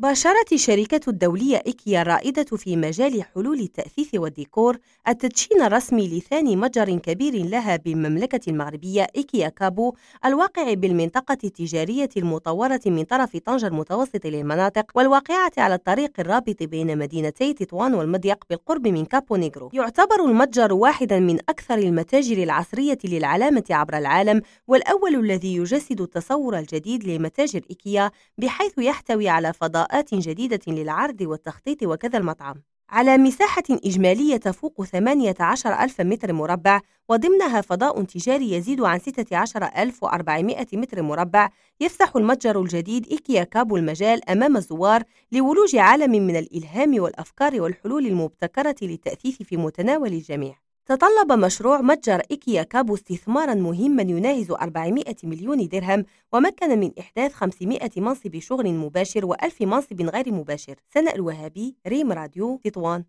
باشرت الشركة الدولية إيكيا الرائدة في مجال حلول التأثيث والديكور التدشين الرسمي لثاني متجر كبير لها بالمملكة المغربية إيكيا كابو الواقع بالمنطقة التجارية المطورة من طرف طنجة المتوسط للمناطق والواقعة على الطريق الرابط بين مدينتي تطوان والمضيق بالقرب من كابو نيغرو. يعتبر المتجر واحدا من أكثر المتاجر العصرية للعلامة عبر العالم والأول الذي يجسد التصور الجديد لمتاجر إيكيا بحيث يحتوي على فضاء إضاءات جديدة للعرض والتخطيط وكذا المطعم. على مساحة إجمالية تفوق 18 ألف متر مربع وضمنها فضاء تجاري يزيد عن 16400 متر مربع يفتح المتجر الجديد إيكيا كابو المجال أمام الزوار لولوج عالم من الإلهام والأفكار والحلول المبتكرة للتأثيث في متناول الجميع. تطلب مشروع متجر إيكيا كابو استثمارا مهما يناهز 400 مليون درهم ومكن من إحداث 500 منصب شغل مباشر و1000 منصب غير مباشر. سناء الوهابي ريم راديو تطوان.